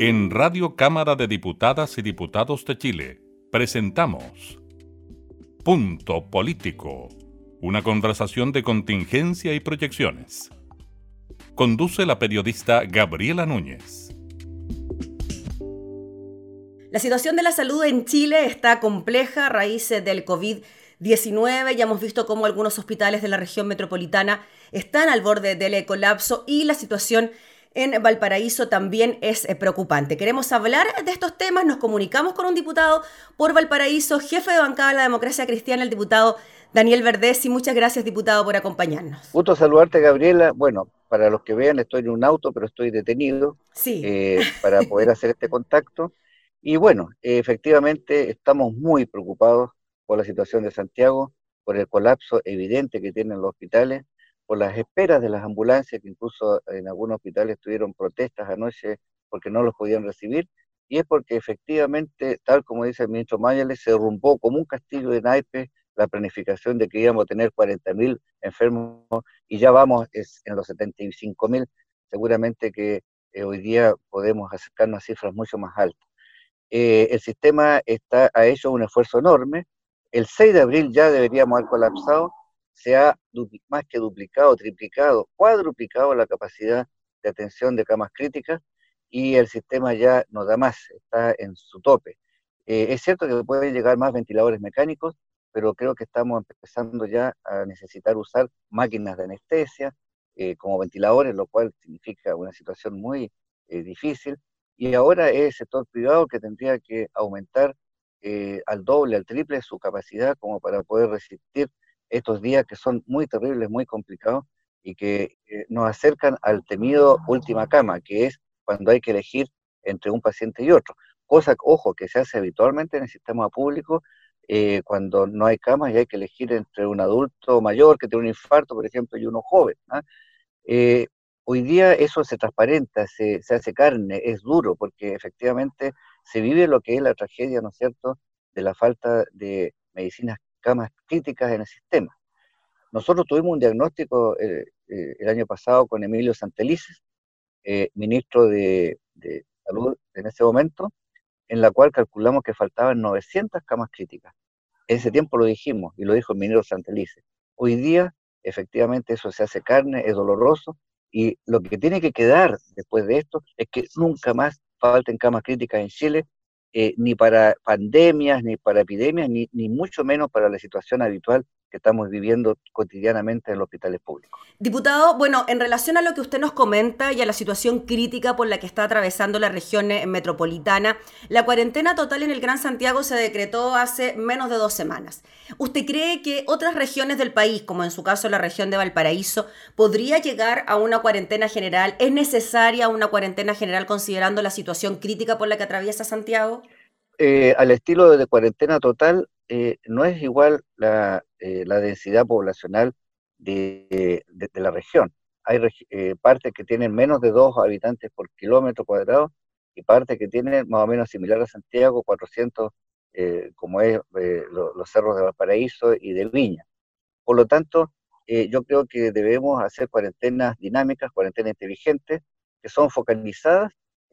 En Radio Cámara de Diputadas y Diputados de Chile presentamos Punto Político, una conversación de contingencia y proyecciones. Conduce la periodista Gabriela Núñez. La situación de la salud en Chile está compleja a raíz del COVID-19. Ya hemos visto cómo algunos hospitales de la región metropolitana están al borde del colapso y la situación en Valparaíso también es eh, preocupante. Queremos hablar de estos temas, nos comunicamos con un diputado por Valparaíso, jefe de bancada de la democracia cristiana, el diputado Daniel Verdés, y muchas gracias, diputado, por acompañarnos. Gusto saludarte, Gabriela. Bueno, para los que vean, estoy en un auto, pero estoy detenido sí. Eh, para poder hacer este contacto. Y bueno, efectivamente estamos muy preocupados por la situación de Santiago, por el colapso evidente que tienen los hospitales, por las esperas de las ambulancias, que incluso en algunos hospitales tuvieron protestas anoche porque no los podían recibir, y es porque efectivamente, tal como dice el ministro Mayales, se derrumbó como un castillo de naipes la planificación de que íbamos a tener 40.000 enfermos y ya vamos en los 75.000, seguramente que eh, hoy día podemos acercarnos a cifras mucho más altas. Eh, el sistema está, ha hecho un esfuerzo enorme, el 6 de abril ya deberíamos haber colapsado, se ha más que duplicado, triplicado, cuadruplicado la capacidad de atención de camas críticas y el sistema ya no da más, está en su tope. Eh, es cierto que pueden llegar más ventiladores mecánicos, pero creo que estamos empezando ya a necesitar usar máquinas de anestesia eh, como ventiladores, lo cual significa una situación muy eh, difícil. Y ahora es el sector privado que tendría que aumentar al doble, al triple su capacidad como para poder resistir estos días que son muy terribles, muy complicados y que eh, nos acercan al temido última cama, que es cuando hay que elegir entre un paciente y otro. Cosa, ojo, que se hace habitualmente en el sistema público eh, cuando no hay camas y hay que elegir entre un adulto mayor que tiene un infarto, por ejemplo, y uno joven. ¿ah? Eh, hoy día eso se transparenta, se, se, hace carne, es duro, porque efectivamente se vive lo que es la tragedia, ¿no es cierto?, de la falta de medicinas camas críticas en el sistema. Nosotros tuvimos un diagnóstico eh, eh, el año pasado con Emilio Santelices, eh, ministro de, Salud en ese momento, en la cual calculamos que faltaban 900 camas críticas. En ese tiempo lo dijimos y lo dijo el ministro Santelices. Hoy día, efectivamente, eso se hace carne, es doloroso y lo que tiene que quedar después de esto es que nunca más falten camas críticas en Chile eh, ni para pandemias, ni para epidemias, ni, ni mucho menos para la situación habitual que estamos viviendo cotidianamente en los hospitales públicos. Diputado, bueno, en relación a lo que usted nos comenta y a la situación crítica por la que está atravesando la región eh, metropolitana, la cuarentena total en el Gran Santiago se decretó hace menos de dos semanas. ¿Usted cree que otras regiones del país, como en su caso la región de Valparaíso, podría llegar a una cuarentena general? ¿Es necesaria una cuarentena general considerando la situación crítica por la que atraviesa Santiago? Eh, al estilo de cuarentena total, eh, no es igual la, eh, densidad poblacional de, la región. Hay eh, partes que tienen menos de dos habitantes por kilómetro cuadrado y partes que tienen más o menos similar a Santiago, 400, como es los cerros de Valparaíso y de Viña. Por lo tanto, yo creo que debemos hacer cuarentenas dinámicas, cuarentenas inteligentes, que son focalizadas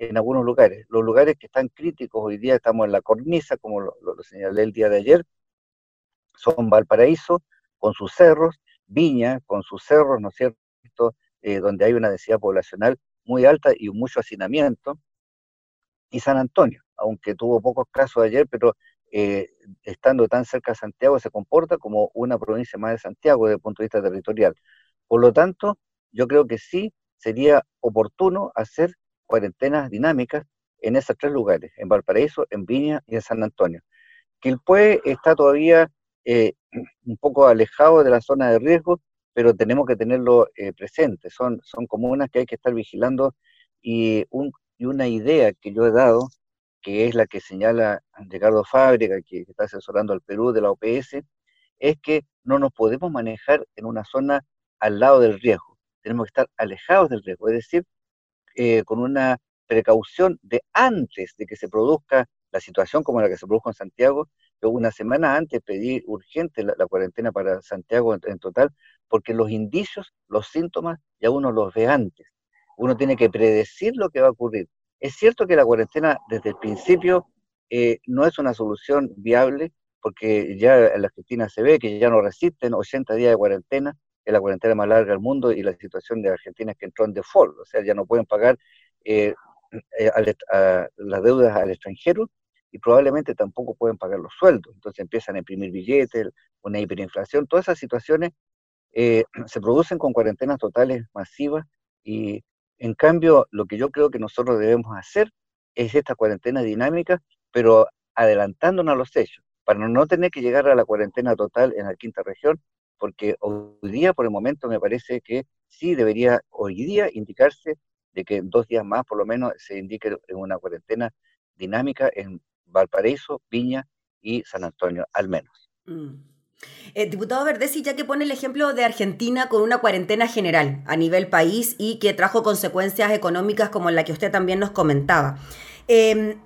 en algunos lugares. Los lugares que están críticos hoy día estamos en la cornisa, como lo, señalé el día de ayer, son Valparaíso con sus cerros, Viña con sus cerros, ¿no es cierto?, eh, donde hay una densidad poblacional muy alta y mucho hacinamiento, y San Antonio, aunque tuvo pocos casos ayer, pero eh, estando tan cerca de Santiago se comporta como una provincia más de Santiago desde el punto de vista territorial. Por lo tanto, yo creo que sí sería oportuno hacer cuarentenas dinámicas en esos tres lugares, en Valparaíso, en Viña y en San Antonio. Quilpué está todavía eh, un poco alejado de la zona de riesgo, pero tenemos que tenerlo eh, presente. Son, son comunas que hay que estar vigilando y, un, y una idea que yo he dado, que es la que señala Ricardo Fábrica, que está asesorando al Perú de la OPS, es que no nos podemos manejar en una zona al lado del riesgo. Tenemos que estar alejados del riesgo, es decir, eh, con una precaución de antes de que se produzca la situación como la que se produjo en Santiago. Yo una semana antes pedí urgente la, cuarentena para Santiago en, total, porque los indicios, los síntomas, ya uno los ve antes. Uno tiene que predecir lo que va a ocurrir. Es cierto que la cuarentena desde el principio eh, no es una solución viable, porque ya en la Argentina se ve que ya no resisten 80 días de cuarentena, es la cuarentena más larga del mundo, y la situación de Argentina es que entró en default, o sea, ya no pueden pagar eh, eh, las deudas al extranjero y probablemente tampoco pueden pagar los sueldos. Entonces empiezan a imprimir billetes, una hiperinflación, todas esas situaciones eh, se producen con cuarentenas totales masivas y en cambio lo que yo creo que nosotros debemos hacer es esta cuarentena dinámica, pero adelantándonos a los hechos, para no tener que llegar a la cuarentena total en la quinta región, porque hoy día, por el momento, me parece que sí debería hoy día indicarse de que en dos días más, por lo menos, se indique una cuarentena dinámica en Valparaíso, Viña y San Antonio, al menos. Mm. Eh, diputado Verdesi, ya que pone el ejemplo de Argentina con una cuarentena general a nivel país y que trajo consecuencias económicas como la que usted también nos comentaba. Em,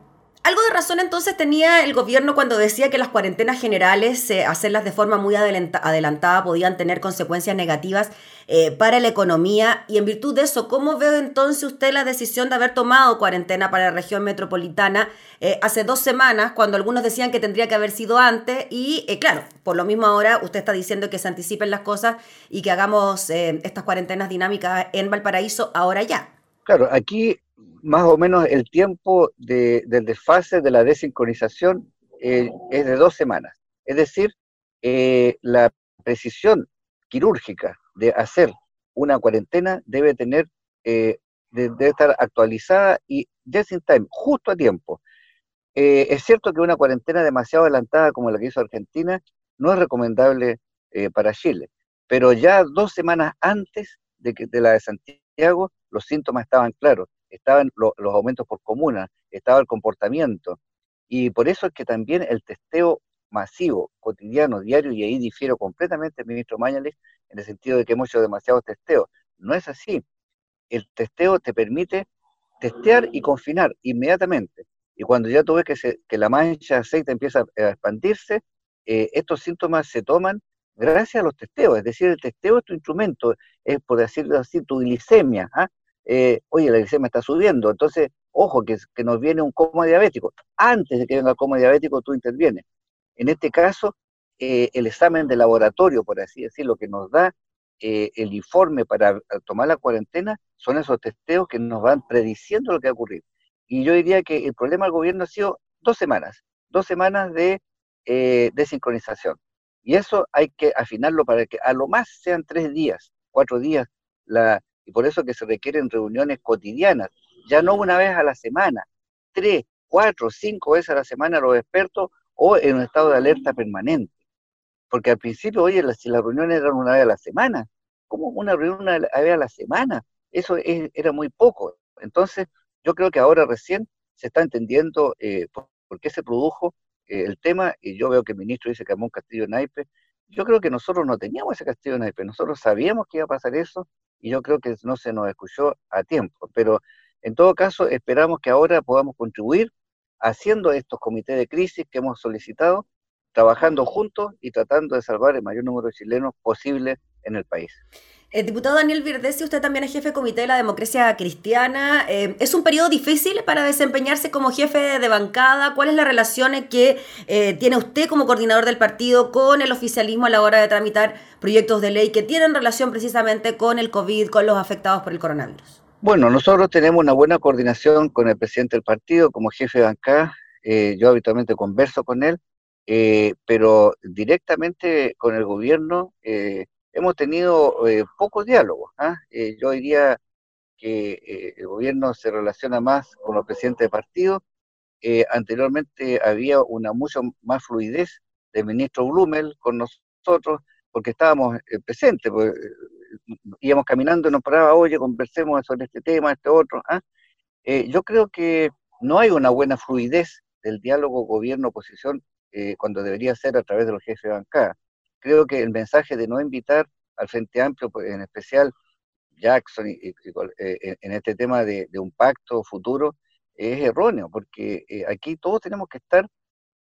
algo de razón entonces tenía el gobierno cuando decía que las cuarentenas generales, eh, hacerlas de forma muy adelantada, podían tener consecuencias negativas eh, para la economía. Y en virtud de eso, ¿cómo ve entonces usted la decisión de haber tomado cuarentena para la región metropolitana eh, hace dos semanas, cuando algunos decían que tendría que haber sido antes? Y claro, por lo mismo ahora usted está diciendo que se anticipen las cosas y que hagamos estas cuarentenas dinámicas en Valparaíso ahora ya. Claro, aquí más o menos el tiempo del desfase de la desincronización eh, es de dos semanas. Es decir, eh, la precisión quirúrgica de hacer una cuarentena debe tener, eh, debe estar actualizada y just in time, justo a tiempo. es cierto que una cuarentena demasiado adelantada como la que hizo Argentina no es recomendable para Chile, pero ya dos semanas antes de, que, de la de Santiago, los síntomas estaban claros estaban los aumentos por comuna, estaba el comportamiento. Y por eso es que también el testeo masivo, cotidiano, diario, y ahí difiero completamente el ministro Mañales en el sentido de que hemos hecho demasiados testeos. No es así. El testeo te permite testear y confinar inmediatamente. Y cuando ya tú ves que, que la mancha de aceite empieza a expandirse, eh, estos síntomas se toman gracias a los testeos. Es decir, el testeo es tu instrumento, es por decirlo así, tu glicemia. ¿ah? Eh, oye, la glicemia está subiendo, entonces, ojo, que, nos viene un coma diabético. Antes de que venga el coma diabético, tú intervienes. En este caso, eh, el examen de laboratorio, por así decirlo, que nos da eh, el informe para tomar la cuarentena, son esos testeos que nos van prediciendo lo que va a ocurrir. Y yo diría que el problema del gobierno ha sido dos semanas, dos semanas de eh, desincronización. Y eso hay que afinarlo para que a lo más sean tres días, cuatro días, la, y por eso que se requieren reuniones cotidianas, ya no una vez a la semana, tres, cuatro, cinco veces a la semana los expertos o en un estado de alerta permanente. Porque al principio, oye, si las reuniones eran una vez a la semana, ¿cómo una reunión una vez a la semana? Eso era muy poco. Entonces, yo creo que ahora recién se está entendiendo eh, por, qué se produjo eh, el tema, y yo veo que el ministro dice que armó un castillo naipe. Yo creo que nosotros no teníamos ese castillo naipe, nosotros sabíamos que iba a pasar eso, y yo creo que no se nos escuchó a tiempo. Pero en todo caso, esperamos que ahora podamos contribuir haciendo estos comités de crisis que hemos solicitado, trabajando juntos y tratando de salvar el mayor número de chilenos posible en el país. Eh, diputado Daniel Virdesi, usted también es jefe de comité de la democracia cristiana. Eh, ¿Es un periodo difícil para desempeñarse como jefe de bancada? ¿Cuál es la relación que eh, tiene usted como coordinador del partido con el oficialismo a la hora de tramitar proyectos de ley que tienen relación precisamente con el COVID, con los afectados por el coronavirus? Bueno, nosotros tenemos una buena coordinación con el presidente del partido como jefe de bancada. yo habitualmente converso con él, pero directamente con el gobierno hemos tenido eh, pocos diálogos. ¿ah? Eh, yo diría que eh, el gobierno se relaciona más con los presidentes de partido. anteriormente había una mucho más fluidez del ministro Blumel con nosotros, porque estábamos presentes, pues, íbamos caminando nos paraba, oye, conversemos sobre este tema, este otro. ¿ah? yo creo que no hay una buena fluidez del diálogo gobierno-oposición cuando debería ser a través de los jefes de bancada creo que el mensaje de no invitar al Frente Amplio, pues, en especial Jackson, y, eh, en este tema de, un pacto futuro, es erróneo, porque eh, aquí todos tenemos que estar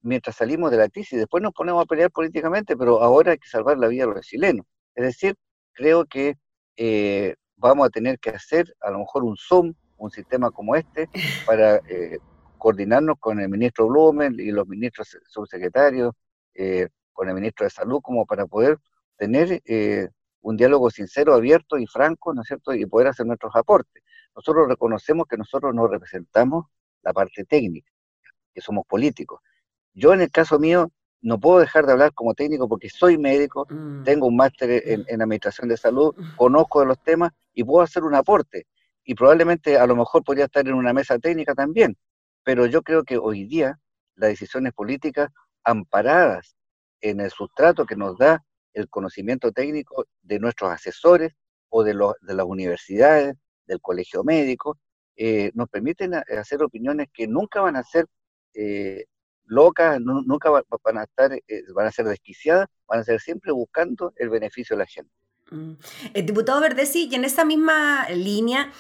mientras salimos de la crisis. Después nos ponemos a pelear políticamente, pero ahora hay que salvar la vida de los chilenos. Es decir, creo que eh, vamos a tener que hacer a lo mejor un Zoom, un sistema como este para eh, coordinarnos con el ministro Blumen y los ministros subsecretarios, eh, con el ministro de Salud, como para poder tener eh, un diálogo sincero, abierto y franco, ¿no es cierto?, y poder hacer nuestros aportes. Nosotros reconocemos que nosotros no representamos la parte técnica, que somos políticos. Yo en el caso mío no puedo dejar de hablar como técnico porque soy médico, mm. tengo un máster en, en, administración de salud, mm. conozco de los temas y puedo hacer un aporte. Y probablemente a lo mejor podría estar en una mesa técnica también. Pero yo creo que hoy día las decisiones políticas amparadas en el sustrato que nos da el conocimiento técnico de nuestros asesores o de, los, de las universidades, del colegio médico, eh, nos permiten hacer opiniones que nunca van a ser eh, locas, nunca van a estar, eh, van a ser desquiciadas, van a ser siempre buscando el beneficio de la gente. Mm. El diputado Verdesi, y en esa misma línea,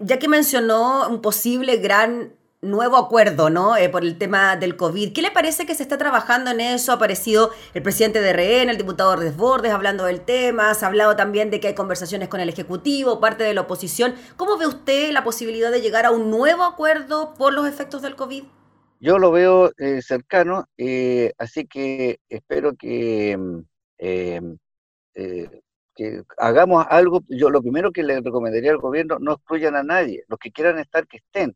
ya que mencionó un posible gran nuevo acuerdo, ¿no? Eh, por el tema del COVID. ¿Qué le parece que se está trabajando en eso? Ha aparecido el presidente de RN, el diputado Desbordes, hablando del tema. Se ha hablado también de que hay conversaciones con el Ejecutivo, parte de la oposición. ¿Cómo ve usted la posibilidad de llegar a un nuevo acuerdo por los efectos del COVID? Yo lo veo eh, cercano, eh, así que espero que, mm, que hagamos algo. Yo lo primero que le recomendaría al gobierno, no excluyan a nadie. Los que quieran estar, que estén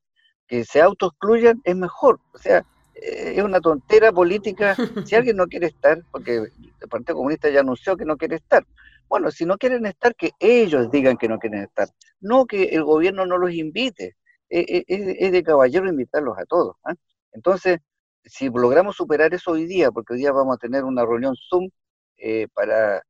que se autoexcluyan es mejor. O sea, eh, es una tontera política. Si alguien no quiere estar, porque el Partido Comunista ya anunció que no quiere estar, bueno, si no quieren estar, que ellos digan que no quieren estar, no que el gobierno no los invite. Eh, eh, es, de caballero invitarlos a todos. ¿ah? Entonces, si logramos superar eso hoy día, porque hoy día vamos a tener una reunión Zoom para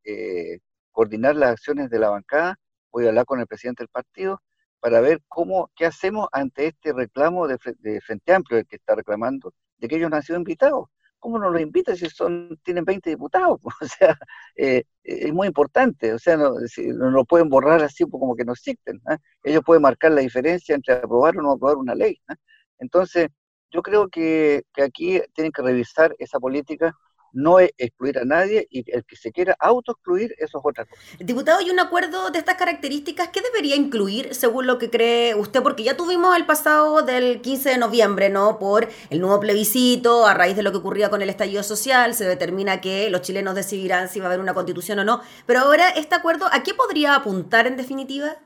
coordinar las acciones de la bancada, voy a hablar con el presidente del partido, para ver cómo, qué hacemos ante este reclamo de, Frente Amplio, el que está reclamando, de que ellos no han sido invitados. ¿Cómo no los invitan si son, tienen 20 diputados? O sea, eh, es muy importante, o sea, no, no, lo pueden borrar así como que no existen. ¿ah? Ellos pueden marcar la diferencia entre aprobar o no aprobar una ley. ¿ah? Entonces, yo creo que, que aquí tienen que revisar esa política no es excluir a nadie y el que se quiera autoexcluir, eso es otra cosa. Diputado, ¿y un acuerdo de estas características qué debería incluir según lo que cree usted? Porque ya tuvimos el pasado del 15 de noviembre, ¿no? Por el nuevo plebiscito, a raíz de lo que ocurría con el estallido social, se determina que los chilenos decidirán si va a haber una constitución o no. Pero ahora, ¿este acuerdo a qué podría apuntar en definitiva?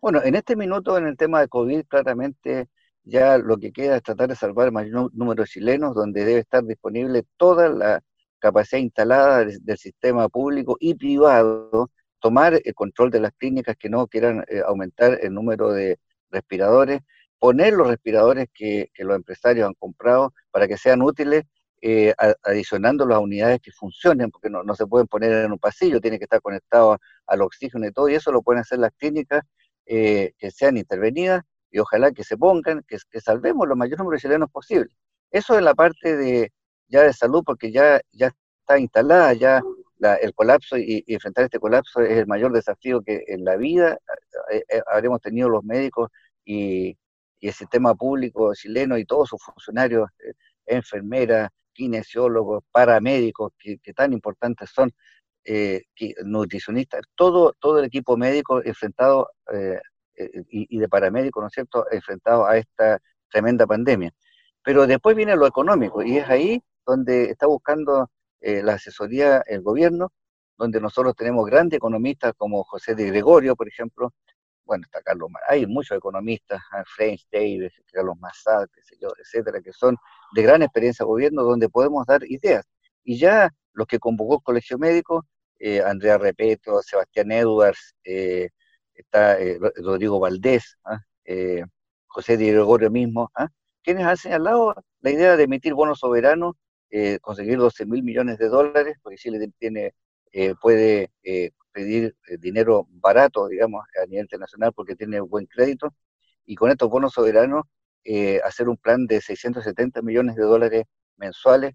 Bueno, en este minuto, en el tema de COVID, claramente ya lo que queda es tratar de salvar el mayor número de chilenos, donde debe estar disponible toda la capacidad instalada del, sistema público y privado, tomar el control de las clínicas que no quieran eh, aumentar el número de respiradores, poner los respiradores que, los empresarios han comprado para que sean útiles, eh, adicionando las unidades que funcionen, porque no, se pueden poner en un pasillo, tiene que estar conectado al oxígeno y todo, y eso lo pueden hacer las clínicas eh, que sean intervenidas y ojalá que se pongan, que, salvemos los mayores números de chilenos posible. Eso es la parte de, ya de salud, porque ya, ya está instalada, ya el colapso y, enfrentar este colapso es el mayor desafío que en la vida eh, eh, habremos tenido los médicos y, el sistema público chileno y todos sus funcionarios, eh, enfermeras, kinesiólogos, paramédicos, que, tan importantes son, nutricionistas, todo, todo el equipo médico enfrentado y, y, de paramédicos, ¿no es cierto?, enfrentado a esta tremenda pandemia. Pero después viene lo económico y es ahí donde está buscando eh, la asesoría el gobierno, donde nosotros tenemos grandes economistas como José de Gregorio, por ejemplo, bueno, está Carlos hay muchos economistas, ah, French Davis, Carlos Massad, etcétera, que son de gran experiencia gobierno, donde podemos dar ideas. Y ya los que convocó el Colegio Médico, eh, Andrea Repeto, Sebastián Edwards, eh, está Rodrigo Valdés, ah, José de Gregorio mismo, ah, quienes han señalado la idea de emitir bonos soberanos eh, conseguir 12 mil millones de dólares, porque Chile tiene, eh, puede eh, pedir dinero barato, digamos, a nivel internacional porque tiene buen crédito, y con estos bonos soberanos hacer un plan de 670 millones de dólares mensuales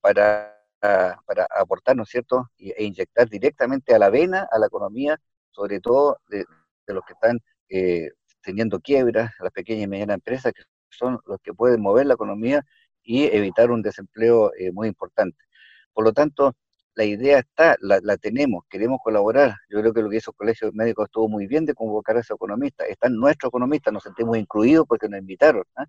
para, para aportar, ¿no es cierto?, e inyectar directamente a la vena, a la economía, sobre todo de, de los que están teniendo quiebras, las pequeñas y medianas empresas, que son los que pueden mover la economía y evitar un desempleo eh, muy importante. Por lo tanto, la idea está, la, tenemos, queremos colaborar. Yo creo que lo que hizo el Colegio Médico estuvo muy bien de convocar a ese economista. Están nuestros economistas, nos sentimos incluidos porque nos invitaron. ¿ah?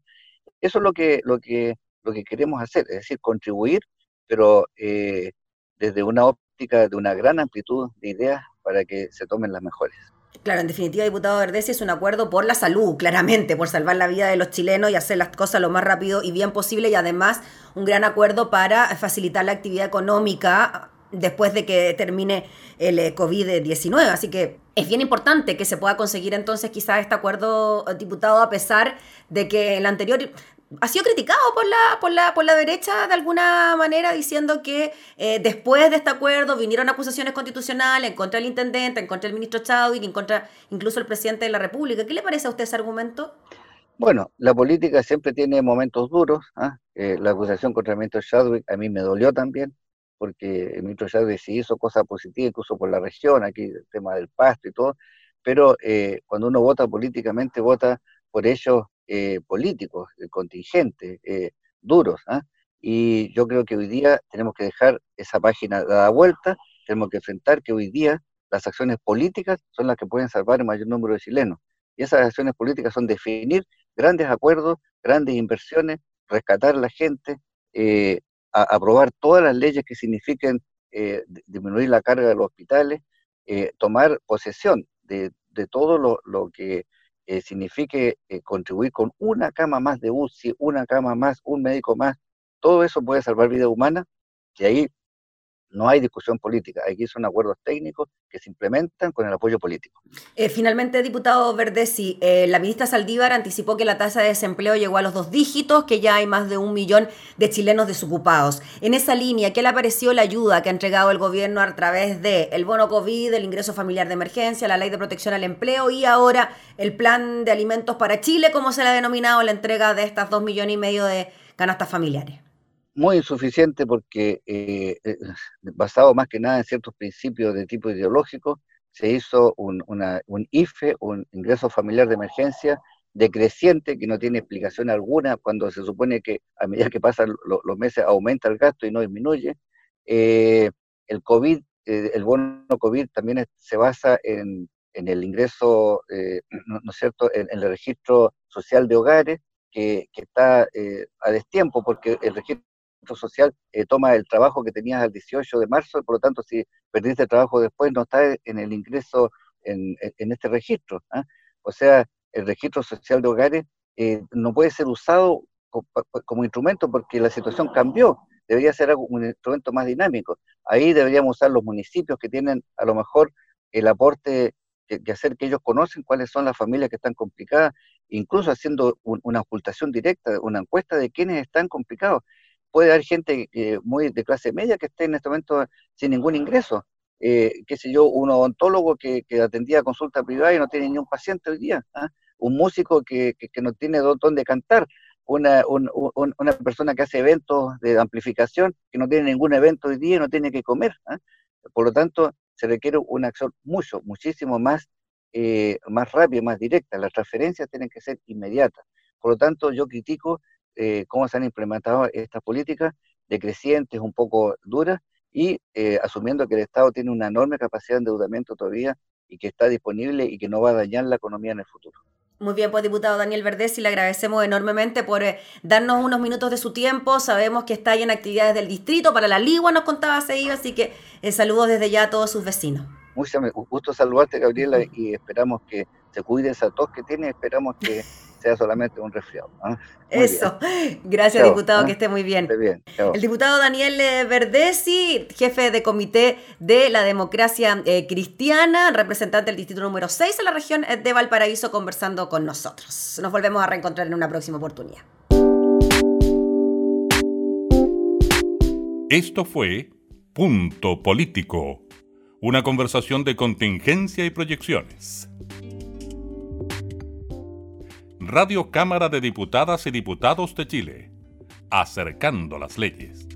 Eso es lo que, lo, que, lo que queremos hacer, es decir, contribuir, pero eh, desde una óptica de una gran amplitud de ideas para que se tomen las mejores. Claro, en definitiva, diputado Verdesi, es un acuerdo por la salud, claramente, por salvar la vida de los chilenos y hacer las cosas lo más rápido y bien posible y además un gran acuerdo para facilitar la actividad económica después de que termine el eh, COVID-19. Así que es bien importante que se pueda conseguir entonces quizás este acuerdo, diputado, a pesar de que el anterior ha sido criticado por la, por la, por la derecha de alguna manera, diciendo que eh, después de este acuerdo vinieron acusaciones constitucionales en contra del intendente, en contra del ministro Chadwick, en contra incluso el presidente de la República. ¿Qué le parece a usted ese argumento? Bueno, la política siempre tiene momentos duros. ¿ah? la acusación contra el ministro Chadwick a mí me dolió también porque el ministro ya sí hizo cosas positivas, incluso por la región, aquí el tema del pasto y todo, pero eh, cuando uno vota políticamente, vota por ellos eh, políticos, eh, contingentes, duros. ¿ah? Y yo creo que hoy día tenemos que dejar esa página dada vuelta, tenemos que enfrentar que hoy día las acciones políticas son las que pueden salvar el mayor número de chilenos. Y esas acciones políticas son definir grandes acuerdos, grandes inversiones, rescatar a la gente, aprobar todas las leyes que signifiquen eh, disminuir la carga de los hospitales, eh, tomar posesión de, todo lo, que eh, signifique contribuir con una cama más de UCI, una cama más, un médico más, todo eso puede salvar vidas humanas, y ahí no hay discusión política, aquí son acuerdos técnicos que se implementan con el apoyo político. Eh, finalmente, diputado Verdesi, eh, la ministra Saldívar anticipó que la tasa de desempleo llegó a los dos dígitos, que ya hay más de un millón de chilenos desocupados. En esa línea, ¿qué le pareció la ayuda que ha entregado el gobierno a través de el bono COVID, el ingreso familiar de emergencia, la ley de protección al empleo y ahora el plan de alimentos para Chile, como se le ha denominado la entrega de estas dos millones y medio de canastas familiares? Muy insuficiente porque, eh, eh, basado más que nada en ciertos principios de tipo ideológico, se hizo un, un IFE, un ingreso familiar de emergencia, decreciente, que no tiene explicación alguna, cuando se supone que a medida que pasan los meses aumenta el gasto y no disminuye. Eh, el COVID, el bono COVID también se basa en, en el ingreso, ¿no, es cierto?, en, el registro social de hogares, que, que está a destiempo, porque el registro social eh, toma el trabajo que tenías al 18 de marzo, por lo tanto, si perdiste el trabajo después, no está en el ingreso en, este registro. ¿ah? O sea, el registro social de hogares eh, no puede ser usado como, instrumento porque la situación cambió. Debería ser un instrumento más dinámico. Ahí deberíamos usar los municipios que tienen a lo mejor el aporte que, hacer que ellos conocen cuáles son las familias que están complicadas, incluso haciendo una ocultación directa, una encuesta de quiénes están complicados puede haber gente muy de clase media que esté en este momento sin ningún ingreso. Eh, qué sé yo, un odontólogo que, atendía consulta privada y no tiene ni un paciente hoy día, ¿ah? un músico que, no tiene dónde cantar, una, una, persona que hace eventos de amplificación que no tiene ningún evento hoy día y no tiene que comer. ¿ah? Por lo tanto, se requiere una acción mucho, muchísimo más, eh, más rápida, más directa. Las transferencias tienen que ser inmediatas. Por lo tanto, yo critico eh, cómo se han implementado estas políticas decrecientes, un poco duras, y eh, asumiendo que el Estado tiene una enorme capacidad de endeudamiento todavía y que está disponible y que no va a dañar la economía en el futuro. Muy bien, pues diputado Daniel Verdés, y le agradecemos enormemente por eh, darnos unos minutos de su tiempo. Sabemos que está ahí en actividades del distrito, para la Ligua nos contaba seguido, así que saludos desde ya a todos sus vecinos. Mucho gusto saludarte, Gabriela, y esperamos que se cuide esa tos que tiene, esperamos que sea solamente un resfriado. Eso. Gracias, diputado, ¿ah? que esté muy bien. El diputado Daniel eh, Verdesi, jefe de comité de la democracia eh, cristiana, representante del distrito número 6 en la región eh, de Valparaíso, conversando con nosotros. Nos volvemos a reencontrar en una próxima oportunidad. Esto fue Punto Político, una conversación de contingencia y proyecciones. Radio Cámara de Diputadas y Diputados de Chile, acercando las leyes.